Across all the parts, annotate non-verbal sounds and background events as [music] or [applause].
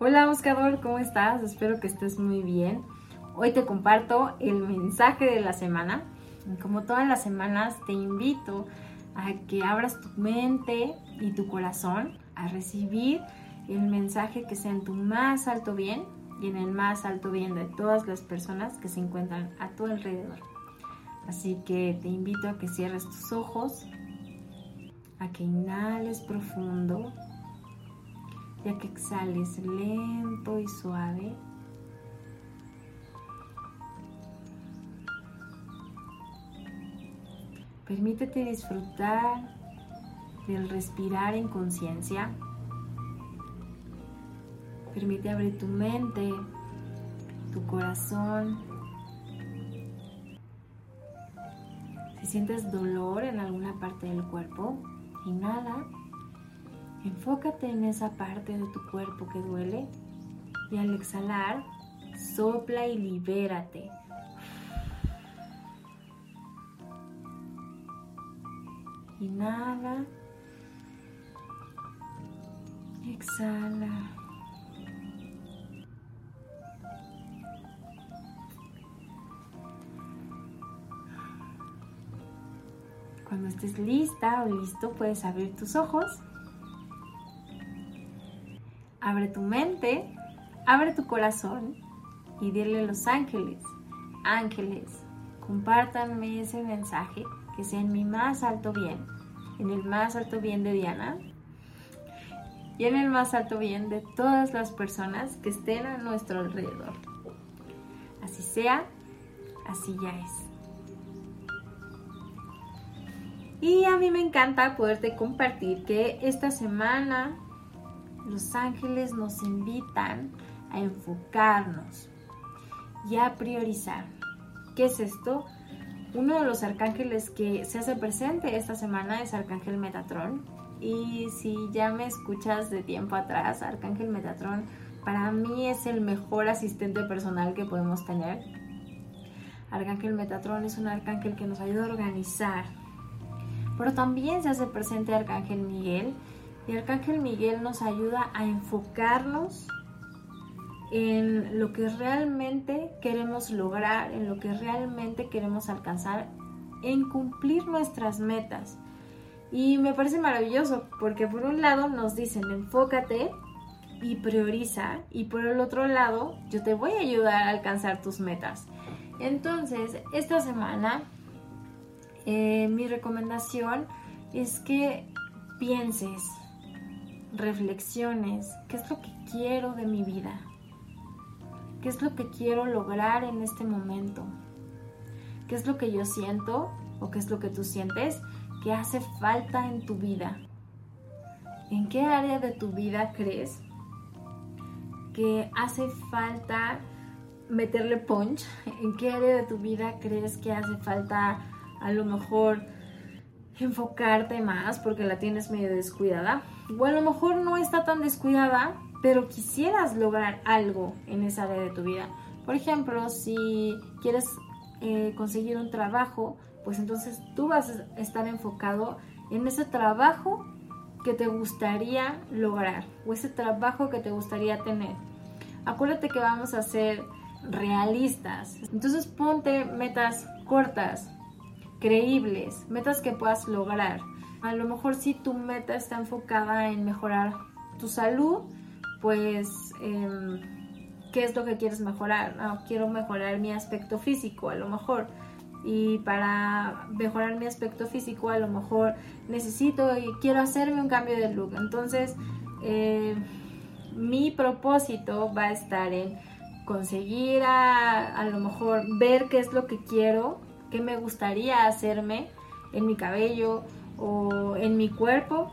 Hola buscador, ¿cómo estás? Espero que estés muy bien. Hoy te comparto el mensaje de la semana. Como todas las semanas, te invito a que abras tu mente y tu corazón a recibir el mensaje que sea en tu más alto bien y en el más alto bien de todas las personas que se encuentran a tu alrededor. Así que te invito a que cierres tus ojos, a que inhales profundo y a que exhales lento y suave. Permítete disfrutar del respirar en conciencia. Permite abrir tu mente, tu corazón. Si sientes dolor en alguna parte del cuerpo, inhala. Enfócate en esa parte de tu cuerpo que duele y al exhalar, sopla y libérate. Inhala. Exhala. Cuando estés lista o listo, puedes abrir tus ojos. Abre tu mente, abre tu corazón y dile a los ángeles, ángeles, compártanme ese mensaje que sea en mi más alto bien, en el más alto bien de Diana y en el más alto bien de todas las personas que estén a nuestro alrededor. Así sea, así ya es. Y a mí me encanta poderte compartir que esta semana los ángeles nos invitan a enfocarnos y a priorizar. ¿Qué es esto? Uno de los arcángeles que se hace presente esta semana es Arcángel Metatron. Y si ya me escuchas de tiempo atrás, Arcángel Metatron para mí es el mejor asistente personal que podemos tener. Arcángel Metatron es un arcángel que nos ayuda a organizar. Pero también se hace presente Arcángel Miguel. Y Arcángel Miguel nos ayuda a enfocarnos en lo que realmente queremos lograr, en lo que realmente queremos alcanzar, en cumplir nuestras metas. Y me parece maravilloso porque por un lado nos dicen enfócate y prioriza y por el otro lado yo te voy a ayudar a alcanzar tus metas. Entonces, esta semana eh, mi recomendación es que pienses, reflexiones, qué es lo que quiero de mi vida, ¿Qué es lo que quiero lograr en este momento? ¿Qué es lo que yo siento o qué es lo que tú sientes que hace falta en tu vida? ¿En qué área de tu vida crees que hace falta meterle punch? ¿En qué área de tu vida crees que hace falta a lo mejor enfocarte más porque la tienes medio descuidada? O a lo mejor no está tan descuidada, pero quisieras lograr algo en esa área de tu vida. Por ejemplo, si quieres eh, conseguir un trabajo, pues entonces tú vas a estar enfocado en ese trabajo que te gustaría lograr o ese trabajo que te gustaría tener. Acuérdate que vamos a ser realistas. Entonces ponte metas cortas, creíbles, metas que puedas lograr. A lo mejor si tu meta está enfocada en mejorar tu salud, pues, em, ¿qué es lo que quieres mejorar? quiero mejorar mi aspecto físico, a lo mejor. Y para mejorar mi aspecto físico, a lo mejor necesito y quiero hacerme un cambio de look. Entonces, em, mi propósito va a estar en conseguir a, a lo mejor ver qué es lo que quiero, qué me gustaría hacerme en mi cabello o en mi cuerpo.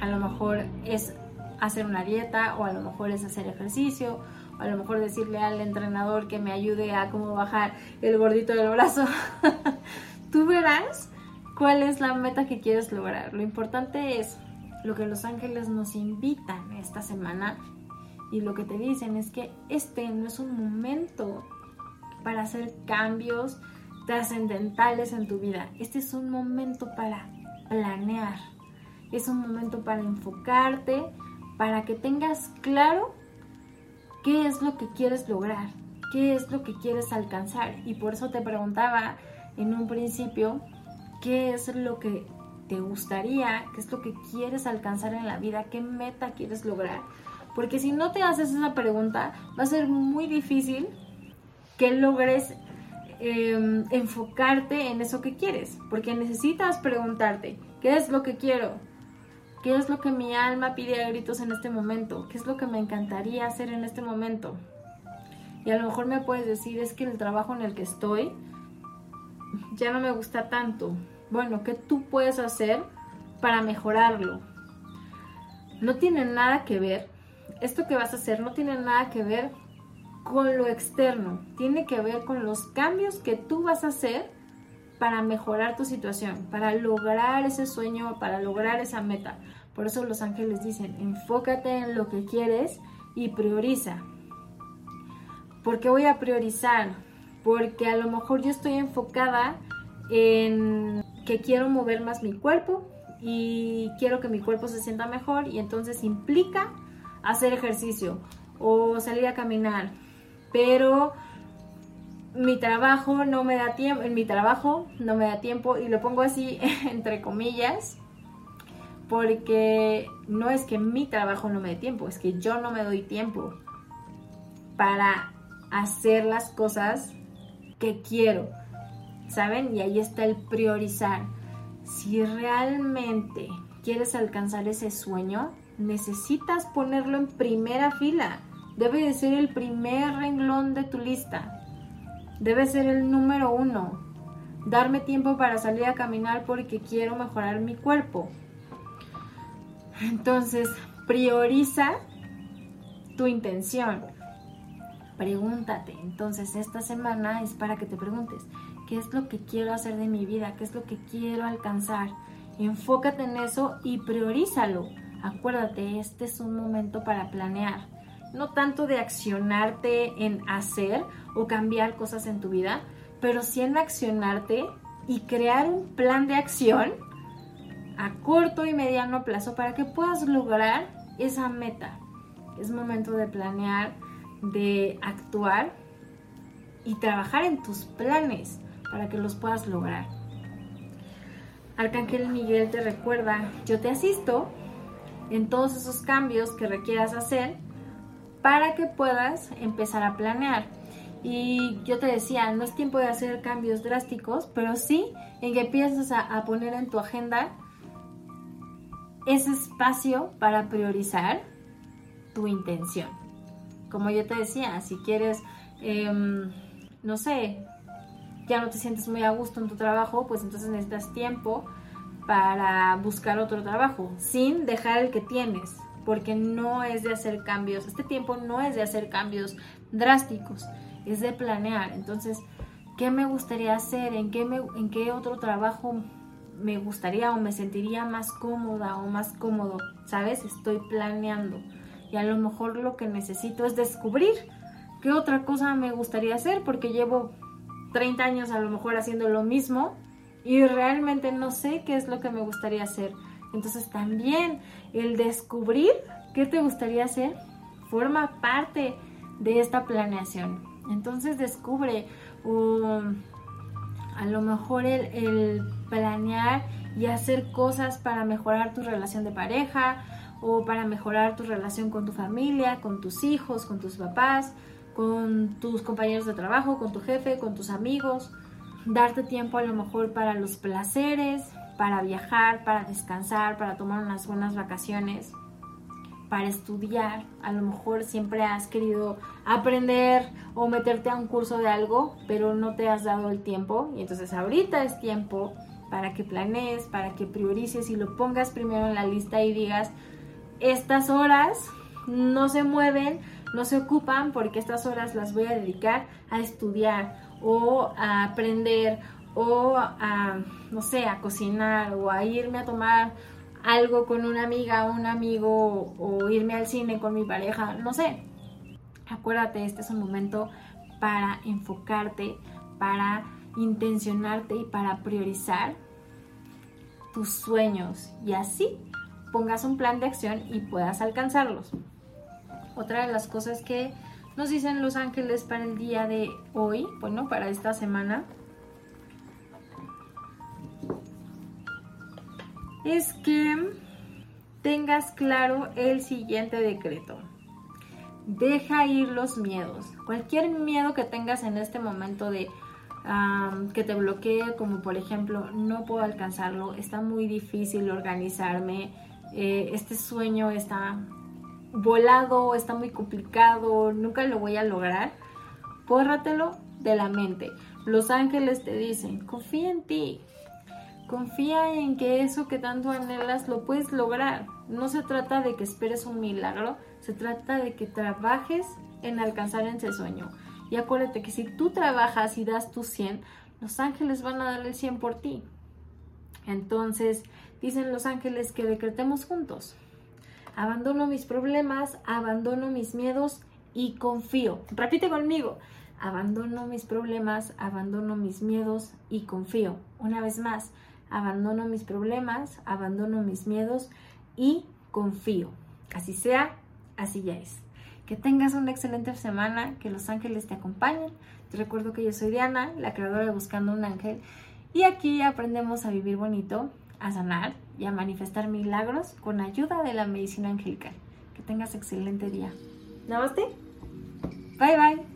A lo mejor es hacer una dieta o a lo mejor es hacer ejercicio o a lo mejor decirle al entrenador que me ayude a cómo bajar el gordito del brazo. [laughs] Tú verás cuál es la meta que quieres lograr. Lo importante es lo que los ángeles nos invitan esta semana y lo que te dicen es que este no es un momento para hacer cambios trascendentales en tu vida. Este es un momento para planear. Es un momento para enfocarte, para que tengas claro qué es lo que quieres lograr, qué es lo que quieres alcanzar. Y por eso te preguntaba en un principio, ¿qué es lo que te gustaría? ¿Qué es lo que quieres alcanzar en la vida? ¿Qué meta quieres lograr? Porque si no te haces esa pregunta, va a ser muy difícil que logres em, enfocarte en eso que quieres. Porque necesitas preguntarte, ¿qué es lo que quiero? ¿Qué es lo que mi alma pide a gritos en este momento? ¿Qué es lo que me encantaría hacer en este momento? Y a lo mejor me puedes decir, es que el trabajo en el que estoy ya no me gusta tanto. Bueno, ¿qué tú puedes hacer para mejorarlo? No tiene nada que ver, esto que vas a hacer no tiene nada que ver con lo externo, tiene que ver con los cambios que tú vas a hacer para mejorar tu situación, para lograr ese sueño, para lograr esa meta. Por eso los ángeles dicen, enfócate en lo que quieres y prioriza. ¿Por qué voy a priorizar? Porque a lo mejor yo estoy enfocada en que quiero mover más mi cuerpo y quiero que mi cuerpo se sienta mejor y entonces implica hacer ejercicio o salir a caminar. Pero mi trabajo no me da tiempo, en mi trabajo no me da tiempo y lo pongo así [laughs] entre comillas porque no es que mi trabajo no me dé tiempo, es que yo no me doy tiempo para hacer las cosas que quiero, ¿saben? Y ahí está el priorizar. Si realmente quieres alcanzar ese sueño, necesitas ponerlo en primera fila. Debe de ser el primer renglón de tu lista debe ser el número uno. Darme tiempo para salir a caminar porque quiero mejorar mi cuerpo. Entonces, prioriza tu intención. Pregúntate. Entonces, esta semana es para que te preguntes, ¿qué es lo que quiero hacer de mi vida? ¿Qué es lo que quiero alcanzar? Enfócate en eso y priorízalo. Acuérdate, este es un momento para planear no tanto de accionarte en hacer o cambiar cosas en tu vida, pero sí en accionarte y crear un plan de acción a corto y mediano plazo para que puedas lograr esa meta. Es momento de planear, de actuar y trabajar en tus planes para que los puedas lograr. Arcángel Miguel te recuerda, yo te asisto en todos esos cambios que requieras hacer para que puedas empezar a planear. Y yo te decía, no es tiempo de hacer cambios drásticos, pero sí en que empieces a, poner en tu agenda ese espacio para priorizar tu intención. Como yo te decía, si quieres, em, no sé, ya no te sientes muy a gusto en tu trabajo, pues entonces necesitas tiempo para buscar otro trabajo, sin dejar el que tienes porque no es de hacer cambios, este tiempo no es de hacer cambios drásticos, es de planear. Entonces, ¿qué me gustaría hacer? ¿En qué, otro trabajo me gustaría o me sentiría más cómoda o más cómodo? ¿Sabes? Estoy planeando. Y a lo mejor lo que necesito es descubrir qué otra cosa me gustaría hacer, porque llevo 30 años a lo mejor haciendo lo mismo y realmente no sé qué es lo que me gustaría hacer. Entonces también el descubrir qué te gustaría hacer forma parte de esta planeación. Entonces descubre a lo mejor el, planear y hacer cosas para mejorar tu relación de pareja o para mejorar tu relación con tu familia, con tus hijos, con tus papás, con tus compañeros de trabajo, con tu jefe, con tus amigos. Darte tiempo a lo mejor para los placeres, para viajar, para descansar, para tomar unas buenas vacaciones, para estudiar. A lo mejor siempre has querido aprender o meterte a un curso de algo, pero no te has dado el tiempo. Y entonces ahorita es tiempo para que planees, para que priorices y lo pongas primero en la lista y digas, estas horas no se mueven, no se ocupan porque estas horas las voy a dedicar a estudiar o a aprender o a, no sé, a cocinar o a irme a tomar algo con una amiga o un amigo o irme al cine con mi pareja, no sé. Acuérdate, este es un momento para enfocarte, para intencionarte y para priorizar tus sueños y así pongas un plan de acción y puedas alcanzarlos. Otra de las cosas que nos dicen los ángeles para el día de hoy, bueno, para esta semana. Es que tengas claro el siguiente decreto. Deja ir los miedos. Cualquier miedo que tengas en este momento de que te bloquee, como por ejemplo, no puedo alcanzarlo, está muy difícil organizarme, eh, este sueño está volado, está muy complicado, nunca lo voy a lograr, pórratelo de la mente. Los ángeles te dicen, confía en ti, confía en que eso que tanto anhelas lo puedes lograr. No se trata de que esperes un milagro, se trata de que trabajes en alcanzar ese sueño. Y acuérdate que si tú trabajas y das tu 100, los ángeles van a dar el 100 por ti. Entonces, dicen los ángeles que decretemos juntos. Abandono mis problemas, abandono mis miedos y confío. Repite conmigo. Abandono mis problemas, abandono mis miedos y confío. Una vez más, abandono mis problemas, abandono mis miedos y confío. Así sea, así ya es. Que tengas una excelente semana, que los ángeles te acompañen. Te recuerdo que yo soy Diana, la creadora de Buscando un Ángel, y aquí aprendemos a vivir bonito, a sanar y a manifestar milagros con ayuda de la medicina angelical. Que tengas excelente día. Namaste. Bye bye.